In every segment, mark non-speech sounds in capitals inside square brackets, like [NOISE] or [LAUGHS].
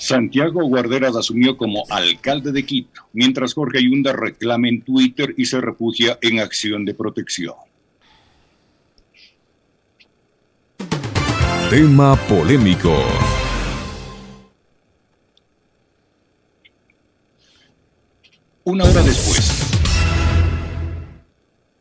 Santiago Guarderas asumió como alcalde de Quito, mientras Jorge Ayunda reclama en Twitter y se refugia en acción de protección. Tema polémico. Una hora después.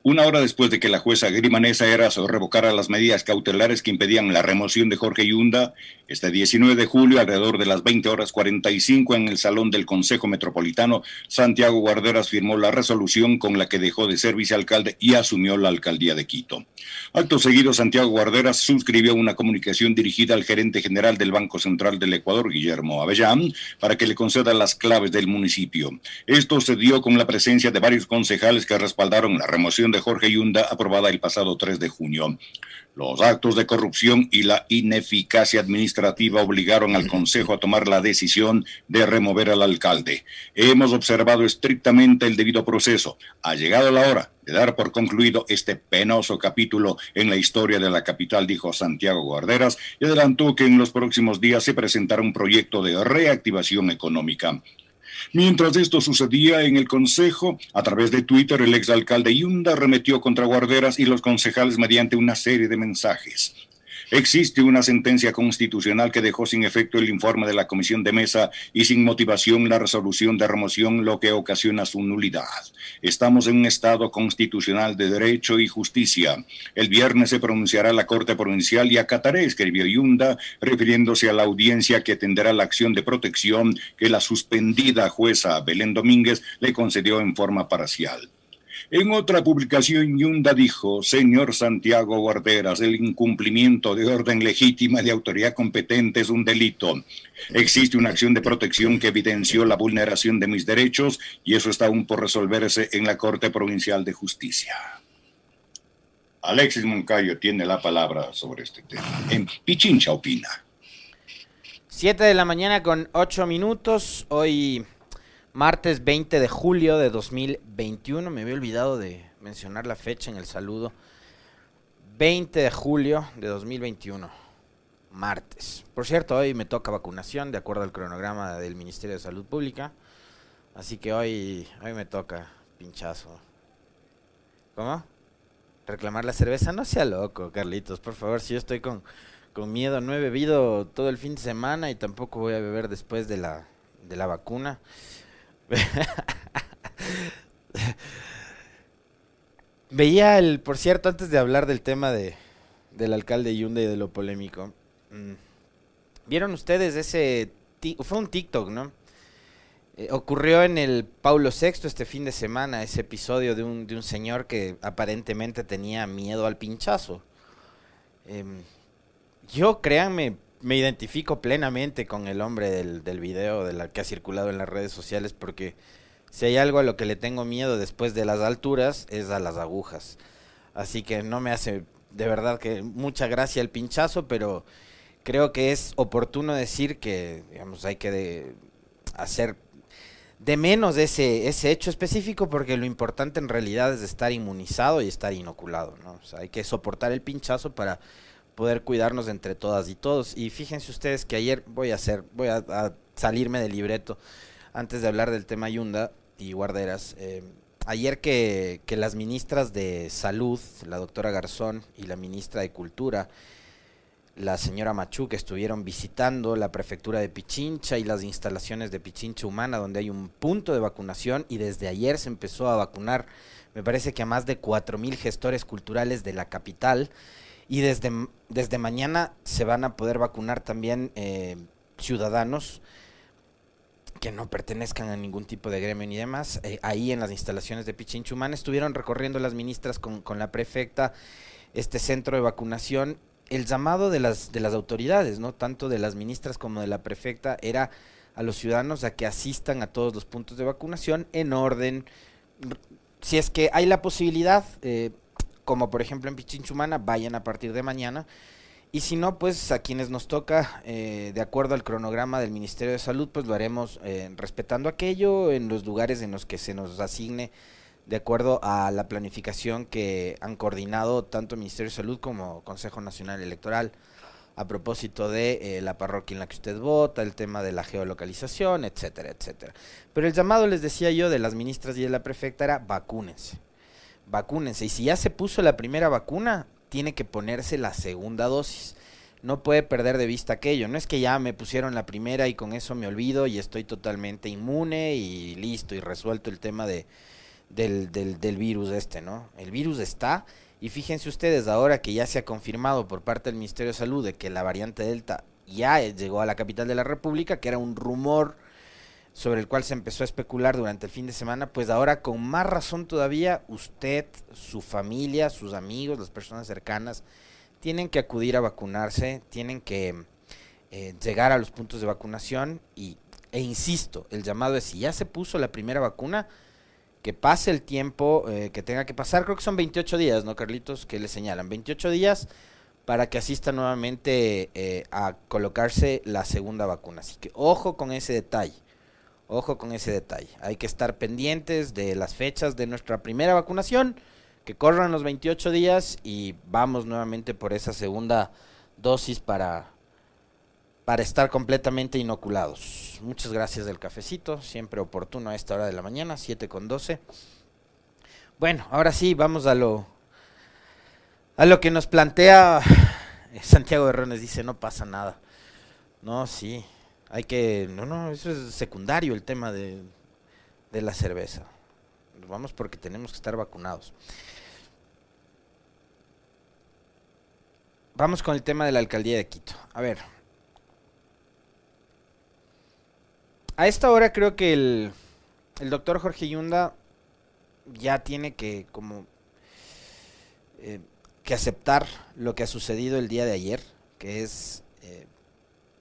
Una hora después de que la jueza Grimanesa Eras revocara las medidas cautelares que impedían la remoción de Jorge Yunda, este 19 de julio, alrededor de las 20 horas 45, en el Salón del Consejo Metropolitano, Santiago Guarderas firmó la resolución con la que dejó de ser vicealcalde y asumió la alcaldía de Quito. Acto seguido, Santiago Guarderas suscribió una comunicación dirigida al gerente general del Banco Central del Ecuador, Guillermo Avellán, para que le conceda las claves del municipio. Esto se dio con la presencia de varios concejales que respaldaron la remoción de Jorge Yunda aprobada el pasado 3 de junio. Los actos de corrupción y la ineficacia administrativa obligaron al Consejo a tomar la decisión de remover al alcalde. Hemos observado estrictamente el debido proceso. Ha llegado la hora de dar por concluido este penoso capítulo en la historia de la capital, dijo Santiago Guarderas, y adelantó que en los próximos días se presentará un proyecto de reactivación económica. Mientras esto sucedía en el Consejo, a través de Twitter, el exalcalde Yunda remetió contra Guarderas y los concejales mediante una serie de mensajes. Existe una sentencia constitucional que dejó sin efecto el informe de la Comisión de Mesa y sin motivación la resolución de remoción, lo que ocasiona su nulidad. Estamos en un Estado constitucional de derecho y justicia. El viernes se pronunciará la Corte Provincial y acataré, escribió Yunda, refiriéndose a la audiencia que atenderá la acción de protección que la suspendida jueza Belén Domínguez le concedió en forma parcial. En otra publicación, Yunda dijo, señor Santiago Guarderas, el incumplimiento de orden legítima de autoridad competente es un delito. Existe una acción de protección que evidenció la vulneración de mis derechos y eso está aún por resolverse en la Corte Provincial de Justicia. Alexis Moncayo tiene la palabra sobre este tema. En Pichincha opina. Siete de la mañana con ocho minutos. Hoy martes 20 de julio de 2021. Me había olvidado de mencionar la fecha en el saludo. 20 de julio de 2021, martes. Por cierto, hoy me toca vacunación de acuerdo al cronograma del Ministerio de Salud Pública. Así que hoy, hoy me toca pinchazo. ¿Cómo? ¿Reclamar la cerveza? No sea loco, Carlitos, por favor. Si yo estoy con, con miedo, no he bebido todo el fin de semana y tampoco voy a beber después de la, de la vacuna. [LAUGHS] Veía el, por cierto, antes de hablar del tema de, del alcalde Yunda y de lo polémico. Mm, ¿Vieron ustedes ese... Fue un TikTok, ¿no? Eh, ocurrió en el Paulo VI este fin de semana ese episodio de un, de un señor que aparentemente tenía miedo al pinchazo. Em, yo, créanme, me identifico plenamente con el hombre del, del video de la que ha circulado en las redes sociales porque si hay algo a lo que le tengo miedo después de las alturas es a las agujas. Así que no me hace de verdad que mucha gracia el pinchazo, pero creo que es oportuno decir que digamos hay que hacer de menos ese, ese hecho específico porque lo importante en realidad es estar inmunizado y estar inoculado, ¿no? Hay que soportar el pinchazo para poder cuidarnos entre todas y todos. Y fíjense ustedes que ayer voy a hacer, voy a, salirme del libreto antes de hablar del tema Yunda y guarderas. Eh, ayer que, que, las ministras de Salud, la doctora Garzón y la ministra de Cultura, la señora Machu, que estuvieron visitando la prefectura de Pichincha y las instalaciones de Pichincha Humana, donde hay un punto de vacunación y desde ayer se empezó a vacunar, me parece que a más de 4.000 gestores culturales de la capital. Y desde, desde mañana se van a poder vacunar también eh, ciudadanos que no pertenezcan a ningún tipo de gremio ni demás. Eh, ahí en las instalaciones de Pichinchumán estuvieron recorriendo las ministras con, con, la prefecta este centro de vacunación. El llamado de las, de las autoridades, ¿no? tanto de las ministras como de la prefecta, era a los ciudadanos a que asistan a todos los puntos de vacunación en orden. Si es que hay la posibilidad, eh, como por ejemplo en Pichinchumana, vayan a partir de mañana. Y si no, pues a quienes nos toca, eh, de acuerdo al cronograma del Ministerio de Salud, pues lo haremos eh, respetando aquello en los lugares en los que se nos asigne, de acuerdo a la planificación que han coordinado tanto el Ministerio de Salud como Consejo Nacional Electoral. a propósito de eh, la parroquia en la que usted vota, el tema de la geolocalización, etcétera, etcétera. Pero el llamado, les decía yo, de las ministras y de la prefecta era vacúnense. Vacúnense. Y si ya se puso la primera vacuna, tiene que ponerse la segunda dosis. No puede perder de vista aquello. No es que ya me pusieron la primera y con eso me olvido y estoy totalmente inmune y listo y resuelto el tema de, del, del, del virus este, ¿no? El virus está y fíjense ustedes, ahora que ya se ha confirmado por parte del Ministerio de Salud de que la variante Delta ya llegó a la capital de la República, que era un rumor sobre el cual se empezó a especular durante el fin de semana, pues ahora con más razón todavía usted, su familia, sus amigos, las personas cercanas, tienen que acudir a vacunarse, tienen que eh, llegar a los puntos de vacunación y, e insisto, el llamado es si ya se puso la primera vacuna, que pase el tiempo eh, que tenga que pasar, creo que son 28 días, ¿no, Carlitos? Que le señalan, 28 días para que asista nuevamente eh, a colocarse la segunda vacuna. Así que ojo con ese detalle, ojo con ese detalle. Hay que estar pendientes de las fechas de nuestra primera vacunación, que corran los 28 días y vamos nuevamente por esa segunda dosis para para estar completamente inoculados. Muchas gracias del cafecito, siempre oportuno a esta hora de la mañana, 7 con 12. Bueno, ahora sí, vamos a lo, a lo que nos plantea Santiago Herrones, dice, no pasa nada. No, sí, hay que, no, no, eso es secundario el tema de, de la cerveza. Vamos porque tenemos que estar vacunados. Vamos con el tema de la alcaldía de Quito. A ver, A esta hora creo que el, el doctor Jorge Yunda ya tiene que como eh, que aceptar lo que ha sucedido el día de ayer, que es eh,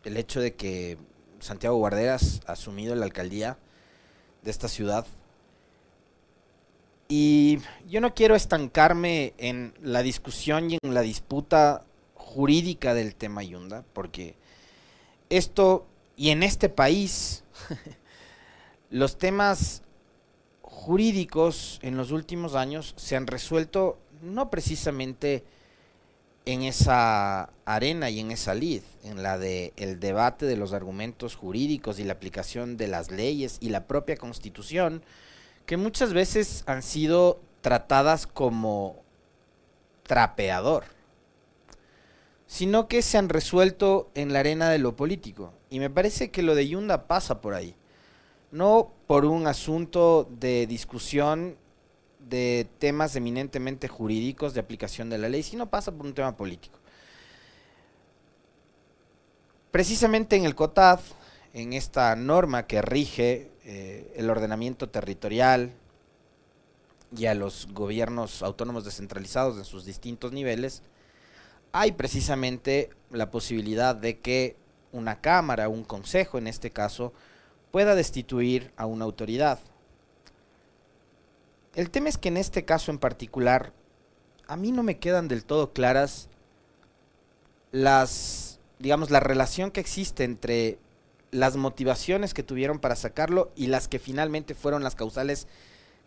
el hecho de que Santiago Guarderas ha asumido la alcaldía de esta ciudad. Y yo no quiero estancarme en la discusión y en la disputa jurídica del tema Yunda, porque esto y en este país [LAUGHS] los temas jurídicos en los últimos años se han resuelto no precisamente en esa arena y en esa lid, en la de el debate de los argumentos jurídicos y la aplicación de las leyes y la propia Constitución, que muchas veces han sido tratadas como trapeador, sino que se han resuelto en la arena de lo político. Y me parece que lo de Yunda pasa por ahí. No por un asunto de discusión de temas eminentemente jurídicos de aplicación de la ley, sino pasa por un tema político. Precisamente en el COTAD, en esta norma que rige eh, el ordenamiento territorial y a los gobiernos autónomos descentralizados en sus distintos niveles, hay precisamente la posibilidad de que una cámara, un consejo en este caso, pueda destituir a una autoridad. El tema es que en este caso en particular, a mí no me quedan del todo claras las, digamos, la relación que existe entre las motivaciones que tuvieron para sacarlo y las que finalmente fueron las causales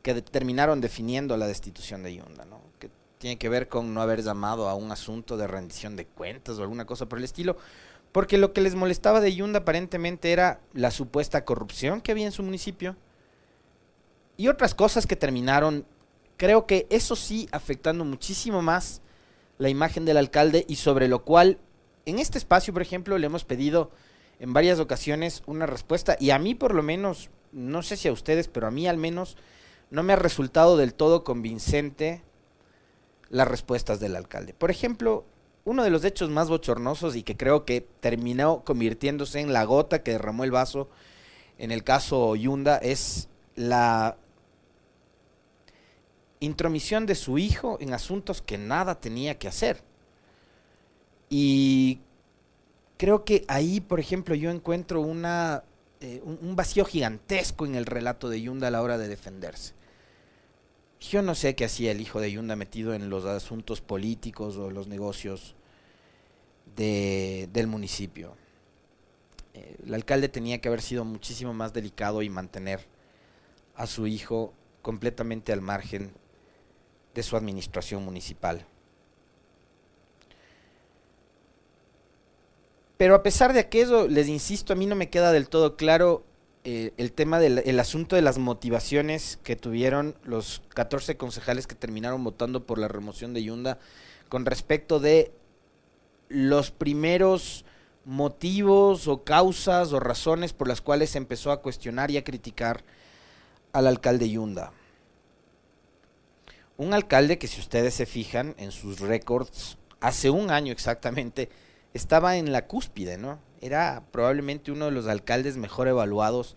que terminaron definiendo la destitución de Yunda, ¿no? Que tiene que ver con no haber llamado a un asunto de rendición de cuentas o alguna cosa por el estilo, porque lo que les molestaba de Yunda aparentemente era la supuesta corrupción que había en su municipio y otras cosas que terminaron, creo que eso sí, afectando muchísimo más la imagen del alcalde y sobre lo cual en este espacio, por ejemplo, le hemos pedido en varias ocasiones una respuesta y a mí por lo menos, no sé si a ustedes, pero a mí al menos no me ha resultado del todo convincente las respuestas del alcalde. Por ejemplo, uno de los hechos más bochornosos y que creo que terminó convirtiéndose en la gota que derramó el vaso en el caso Yunda es la intromisión de su hijo en asuntos que nada tenía que hacer. Y creo que ahí, por ejemplo, yo encuentro una, eh, un vacío gigantesco en el relato de Yunda a la hora de defenderse. Yo no sé qué hacía el hijo de Yunda metido en los asuntos políticos o los negocios de, del municipio. Eh, el alcalde tenía que haber sido muchísimo más delicado y mantener a su hijo completamente al margen de su administración municipal. Pero a pesar de aquello, les insisto, a mí no me queda del todo claro eh, el tema del asunto de las motivaciones que tuvieron los 14 concejales que terminaron votando por la remoción de Yunda con respecto de los primeros motivos o causas o razones por las cuales se empezó a cuestionar y a criticar al alcalde Yunda. Un alcalde que si ustedes se fijan en sus récords, hace un año exactamente, estaba en la cúspide, ¿no? Era probablemente uno de los alcaldes mejor evaluados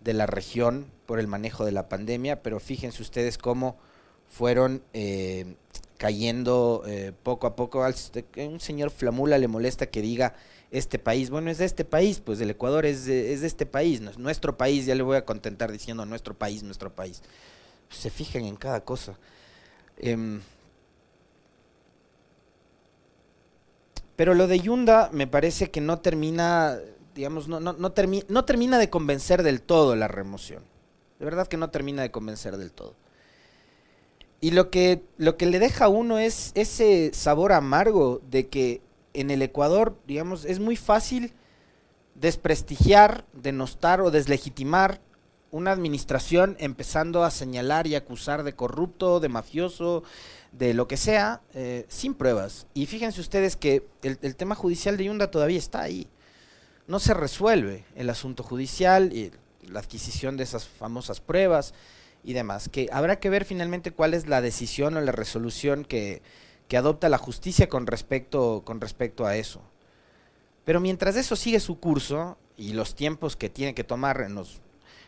de la región por el manejo de la pandemia, pero fíjense ustedes cómo fueron eh, cayendo eh, poco a poco. Un señor Flamula le molesta que diga este país. Bueno, es de este país, pues el Ecuador es de, es de este país, nuestro país, ya le voy a contentar diciendo nuestro país, nuestro país. Se fijan en cada cosa. Em, pero lo de Yunda me parece que no termina, digamos, no, no, termina de convencer del todo la remoción. De verdad que no termina de convencer del todo. Y lo que, lo que le deja a uno es ese sabor amargo de que en el Ecuador, digamos, es muy fácil desprestigiar, denostar o deslegitimar una administración empezando a señalar y acusar de corrupto, de mafioso, de lo que sea, eh, sin pruebas. Y fíjense ustedes que el, tema judicial de Yunda todavía está ahí. No se resuelve el asunto judicial y la adquisición de esas famosas pruebas y demás. Que habrá que ver finalmente cuál es la decisión o la resolución que, que adopta la justicia con respecto, con respecto a eso. Pero mientras eso sigue su curso y los tiempos que tiene que tomar en los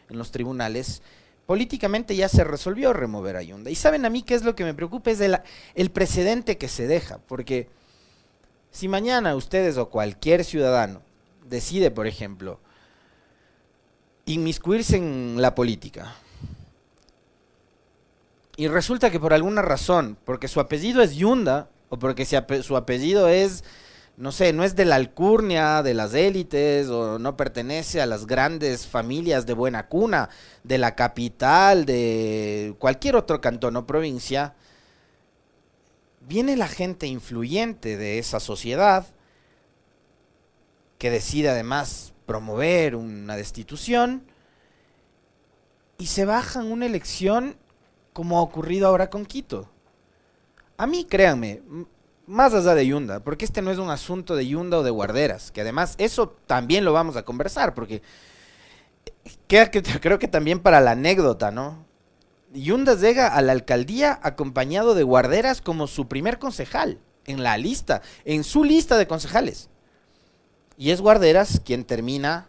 en los tribunales, políticamente ya se resolvió remover a Yunda. Y saben a mí qué es lo que me preocupa, es el, precedente que se deja, porque si mañana ustedes o cualquier ciudadano decide, por ejemplo, inmiscuirse en la política, y resulta que por alguna razón, porque su apellido es Yunda, o porque su apellido es no sé, no es de la alcurnia, de las élites, o no pertenece a las grandes familias de buena cuna, de la capital, de cualquier otro cantón o provincia, viene la gente influyente de esa sociedad, que decide además promover una destitución, y se bajan una elección como ha ocurrido ahora con Quito. A mí, créanme, más allá de Yunda, porque este no es un asunto de Yunda o de guarderas, que además eso también lo vamos a conversar, porque [LAUGHS] creo que también para la anécdota, ¿no? Yunda llega a la alcaldía acompañado de guarderas como su primer concejal en la lista, en su lista de concejales. Y es guarderas quien termina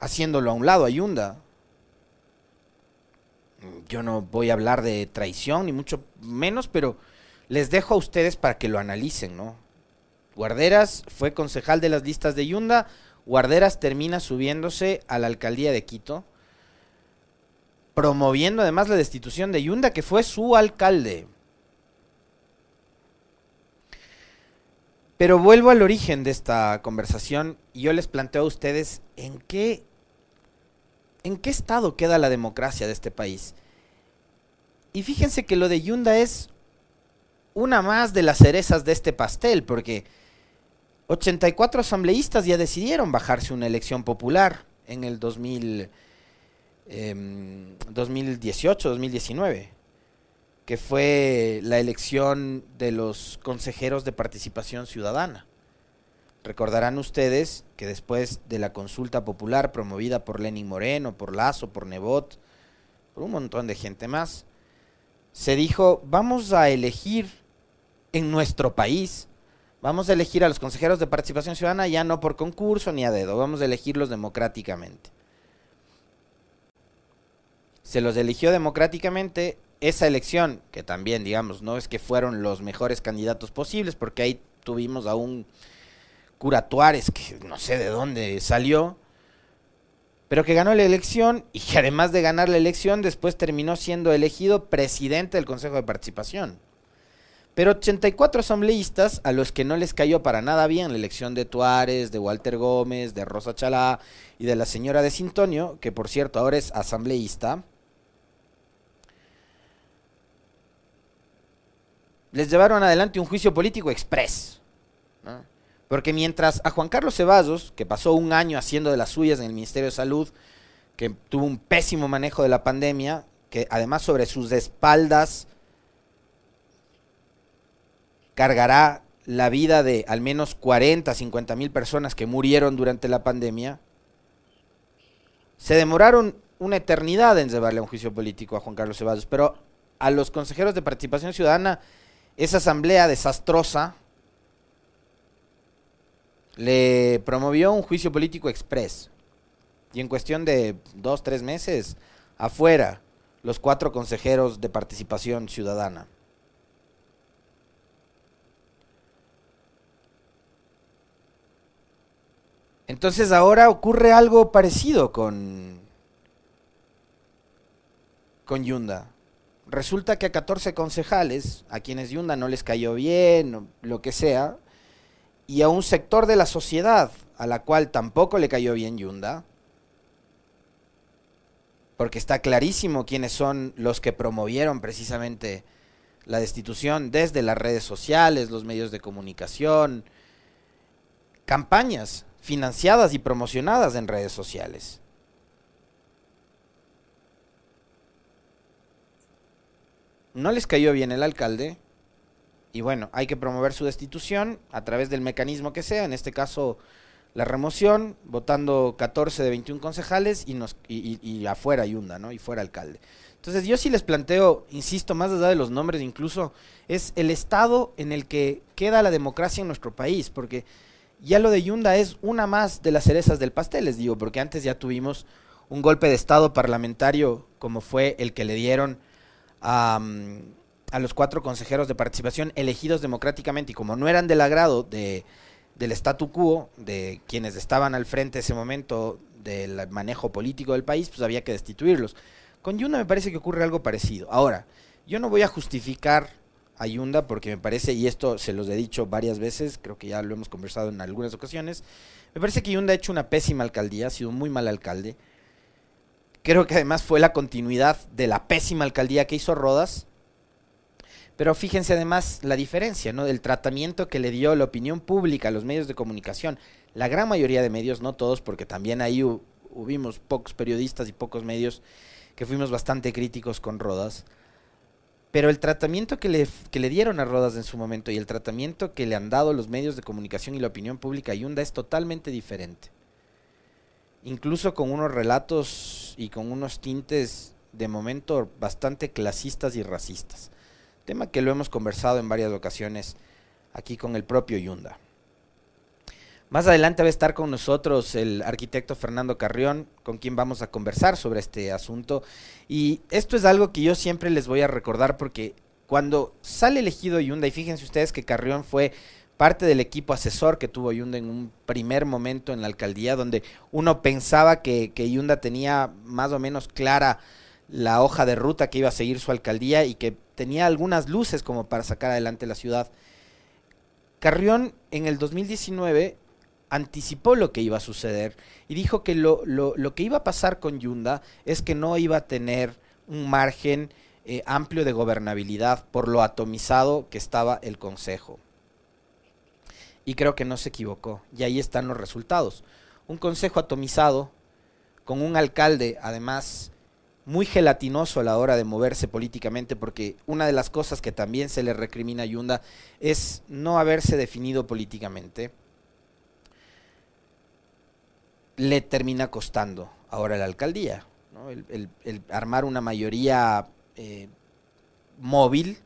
haciéndolo a un lado a Yunda. Yo no voy a hablar de traición, ni mucho menos, pero les dejo a ustedes para que lo analicen, ¿no? Guarderas fue concejal de las listas de Yunda, Guarderas termina subiéndose a la alcaldía de Quito, promoviendo además la destitución de Yunda, que fue su alcalde. Pero vuelvo al origen de esta conversación y yo les planteo a ustedes en qué en qué estado queda la democracia de este país. Y fíjense que lo de Yunda es una más de las cerezas de este pastel, porque 84 asambleístas ya decidieron bajarse una elección popular en el 2000, 2018, 2019, que fue la elección de los consejeros de participación ciudadana. Recordarán ustedes que después de la consulta popular promovida por Lenin Moreno, por Lazo, por Nebot, por un montón de gente más, se dijo, vamos a elegir en nuestro país. Vamos a elegir a los consejeros de participación ciudadana ya no por concurso ni a dedo, vamos a elegirlos democráticamente. Se los eligió democráticamente esa elección, que también, digamos, no es que fueron los mejores candidatos posibles, porque ahí tuvimos a un Curatuares que no sé de dónde salió, pero que ganó la elección y que además de ganar la elección, después terminó siendo elegido presidente del Consejo de Participación. Pero 84 asambleístas a los que no les cayó para nada bien la elección de Tuárez, de Walter Gómez, de Rosa Chalá y de la señora de Sintonio, que por cierto ahora es asambleísta, les llevaron adelante un juicio político express. Porque mientras a Juan Carlos Ceballos, que pasó un año haciendo de las suyas en el Ministerio de Salud, que tuvo un pésimo manejo de la pandemia, que además sobre sus espaldas cargará la vida de al menos 40, 50 mil personas que murieron durante la pandemia, se demoraron una eternidad en llevarle a un juicio político a Juan Carlos Ceballos, pero a los consejeros de participación ciudadana, esa asamblea desastrosa le promovió un juicio político express. Y en cuestión de dos, tres meses, afuera, los cuatro consejeros de participación ciudadana. Entonces ahora ocurre algo parecido con, con Yunda. Resulta que a 14 concejales, a quienes Yunda no les cayó bien, lo que sea, y a un sector de la sociedad a la cual tampoco le cayó bien Yunda, porque está clarísimo quiénes son los que promovieron precisamente la destitución desde las redes sociales, los medios de comunicación, campañas financiadas y promocionadas en redes sociales. No les cayó bien el alcalde y bueno, hay que promover su destitución a través del mecanismo que sea, en este caso la remoción, votando 14 de 21 concejales y, nos, y, afuera Yunda, ¿no? Y fuera alcalde. Entonces yo sí les planteo, insisto, más allá de los nombres incluso, es el estado en el que queda la democracia en nuestro país, porque ya lo de Yunda es una más de las cerezas del pastel, les digo, porque antes ya tuvimos un golpe de Estado parlamentario como fue el que le dieron a, a los cuatro consejeros de participación elegidos democráticamente y como no eran del agrado de, del statu quo, de quienes estaban al frente ese momento del manejo político del país, pues había que destituirlos. Con Yunda me parece que ocurre algo parecido. Ahora, yo no voy a justificar Ayunda, porque me parece, y esto se los he dicho varias veces, creo que ya lo hemos conversado en algunas ocasiones, me parece que Ayunda ha hecho una pésima alcaldía, ha sido un muy mal alcalde. Creo que además fue la continuidad de la pésima alcaldía que hizo Rodas. Pero fíjense además la diferencia, ¿no? Del tratamiento que le dio la opinión pública los medios de comunicación. La gran mayoría de medios, no todos, porque también ahí hubimos pocos periodistas y pocos medios que fuimos bastante críticos con Rodas pero el tratamiento que le, le dieron a Rodas en su momento y el tratamiento que le han dado los medios de comunicación y la opinión pública a Yunda es totalmente diferente. Incluso con unos relatos y con unos tintes de momento bastante clasistas y racistas. Tema que lo hemos conversado en varias ocasiones aquí con el propio Yunda. Más adelante va a estar con nosotros el arquitecto Fernando Carrión, con quien vamos a conversar sobre este asunto. Y esto es algo que yo siempre les voy a recordar porque cuando sale elegido Yunda, y fíjense ustedes que Carrión fue parte del equipo asesor que tuvo Yunda en un primer momento en la alcaldía, donde uno pensaba que, que tenía más o menos clara la hoja de ruta que iba a seguir su alcaldía y que tenía algunas luces como para sacar adelante la ciudad. Carrión en el 2019 anticipó lo que iba a suceder y dijo que lo, lo, que iba a pasar con Yunda es que no iba a tener un margen eh, amplio de gobernabilidad por lo atomizado que estaba el Consejo. Y creo que no se equivocó. Y ahí están los resultados. Un Consejo atomizado, con un alcalde además muy gelatinoso a la hora de moverse políticamente, porque una de las cosas que también se le recrimina a Yunda es no haberse definido políticamente le termina costando ahora la alcaldía. El, armar una mayoría eh, móvil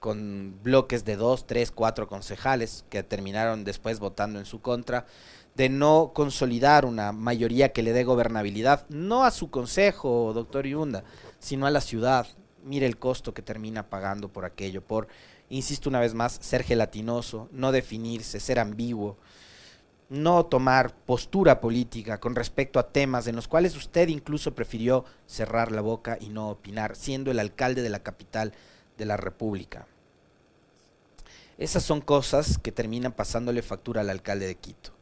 con bloques de dos, tres, cuatro concejales que terminaron después votando en su contra, de no consolidar una mayoría que le dé gobernabilidad, no a su consejo, doctor Yunda, sino a la ciudad. Mire el costo que termina pagando por aquello, por, insisto una vez más, ser gelatinoso, no definirse, ser ambiguo, no tomar postura política con respecto a temas en los cuales usted incluso prefirió cerrar la boca y no opinar, siendo el alcalde de la capital de la República. Esas son cosas que terminan pasándole factura al alcalde de Quito.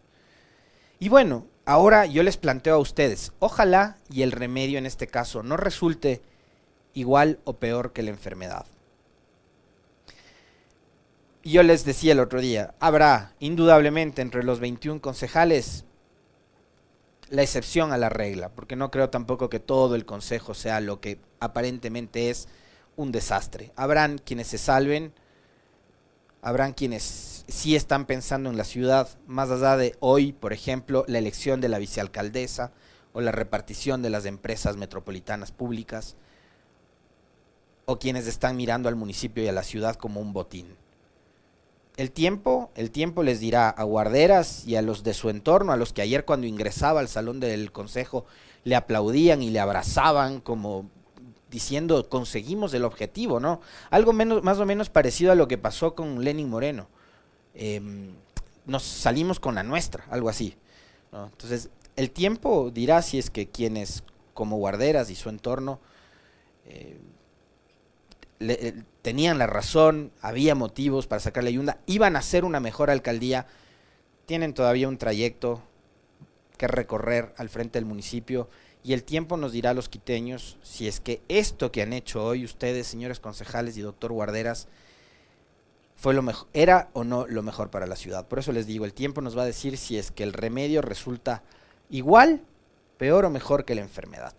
Y bueno, ahora yo les planteo a ustedes, ojalá y el remedio en este caso no resulte igual o peor que la enfermedad. Yo les decía el otro día, habrá indudablemente entre los 21 concejales la excepción a la regla, porque no creo tampoco que todo el consejo sea lo que aparentemente es un desastre. Habrán quienes se salven, habrán quienes sí están pensando en la ciudad, más allá de hoy, por ejemplo, la elección de la vicealcaldesa o la repartición de las empresas metropolitanas públicas, o quienes están mirando al municipio y a la ciudad como un botín el tiempo, el tiempo les dirá a guarderas y a los de su entorno, a los que ayer cuando ingresaba al salón del consejo le aplaudían y le abrazaban como diciendo conseguimos el objetivo, ¿no? Algo menos, más o menos parecido a lo que pasó con Lenin Moreno. Em, nos salimos con la nuestra, algo así. Entonces, el tiempo dirá si es que quienes como guarderas y su entorno eh, eh, tenían la razón, había motivos para sacar la Yunda, iban a ser una mejor alcaldía, tienen todavía un trayecto que recorrer al frente del municipio y el tiempo nos dirá a los quiteños si es que esto que han hecho hoy ustedes, señores concejales y doctor Guarderas, fue lo mejor, era o no lo mejor para la ciudad. Por eso les digo, el tiempo nos va a decir si es que el remedio resulta igual, peor o mejor que la enfermedad.